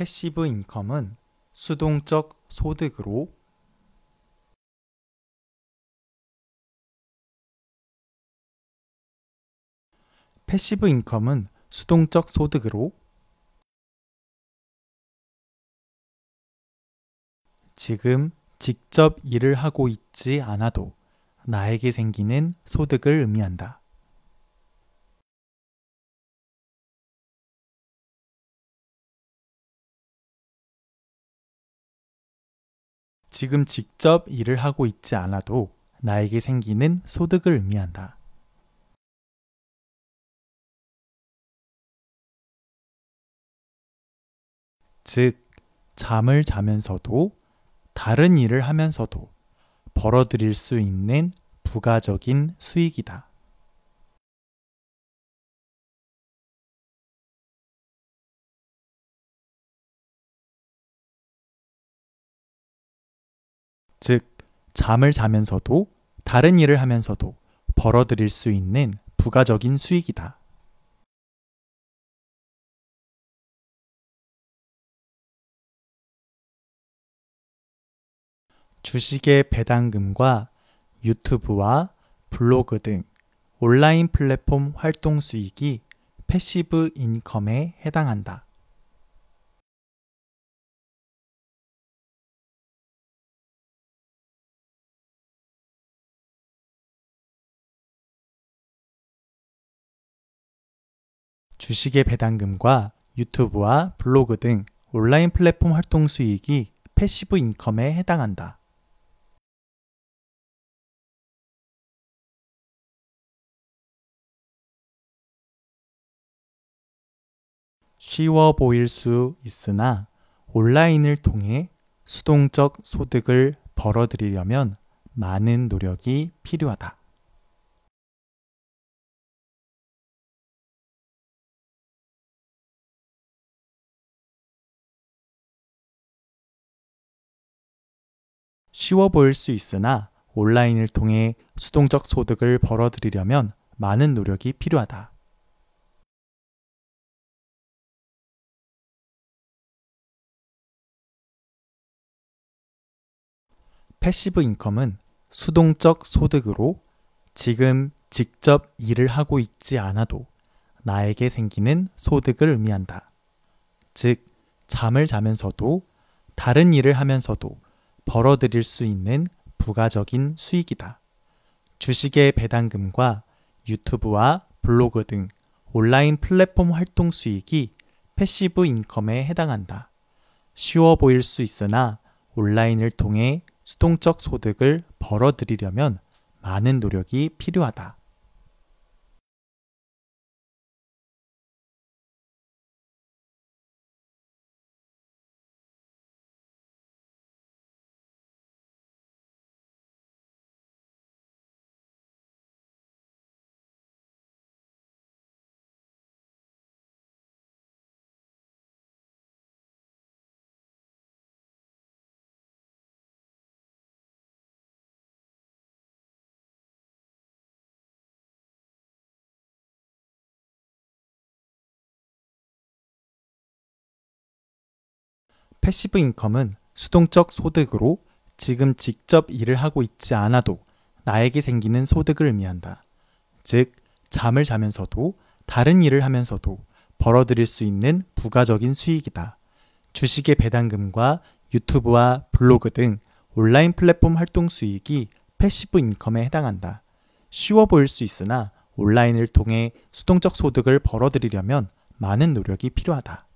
passive income은 수동적 소득으로 passive income은 수동적 소득으로 지금 직접 일을 하고 있지 않아도 나에게 생기는 소득을 의미한다. 지금 직접 일을 하고 있지 않아도 나에게 생기는 소득을 의미한다. 즉, 잠을 자면서도 다른 일을 하면서도 벌어들일 수 있는 부가적인 수익이다. 즉, 잠을 자면서도 다른 일을 하면서도 벌어들일 수 있는 부가적인 수익이다. 주식의 배당금과 유튜브와 블로그 등 온라인 플랫폼 활동 수익이 passive income에 해당한다. 주식의 배당금과 유튜브와 블로그 등 온라인 플랫폼 활동 수익이 passive income에 해당한다. 쉬워 보일 수 있으나 온라인을 통해 수동적 소득을 벌어들이려면 많은 노력이 필요하다. 쉬워 보일 수 있으나 온라인을 통해 수동적 소득을 벌어들이려면 많은 노력이 필요하다. passive income은 수동적 소득으로 지금 직접 일을 하고 있지 않아도 나에게 생기는 소득을 의미한다. 즉, 잠을 자면서도 다른 일을 하면서도 벌어들일 수 있는 부가적인 수익이다. 주식의 배당금과 유튜브와 블로그 등 온라인 플랫폼 활동 수익이 passive income에 해당한다. 쉬워 보일 수 있으나 온라인을 통해 수동적 소득을 벌어들이려면 많은 노력이 필요하다. passive income은 수동적 소득으로 지금 직접 일을 하고 있지 않아도 나에게 생기는 소득을 의미한다. 즉, 잠을 자면서도 다른 일을 하면서도 벌어들일 수 있는 부가적인 수익이다. 주식의 배당금과 유튜브와 블로그 등 온라인 플랫폼 활동 수익이 passive income에 해당한다. 쉬워 보일 수 있으나 온라인을 통해 수동적 소득을 벌어들이려면 많은 노력이 필요하다.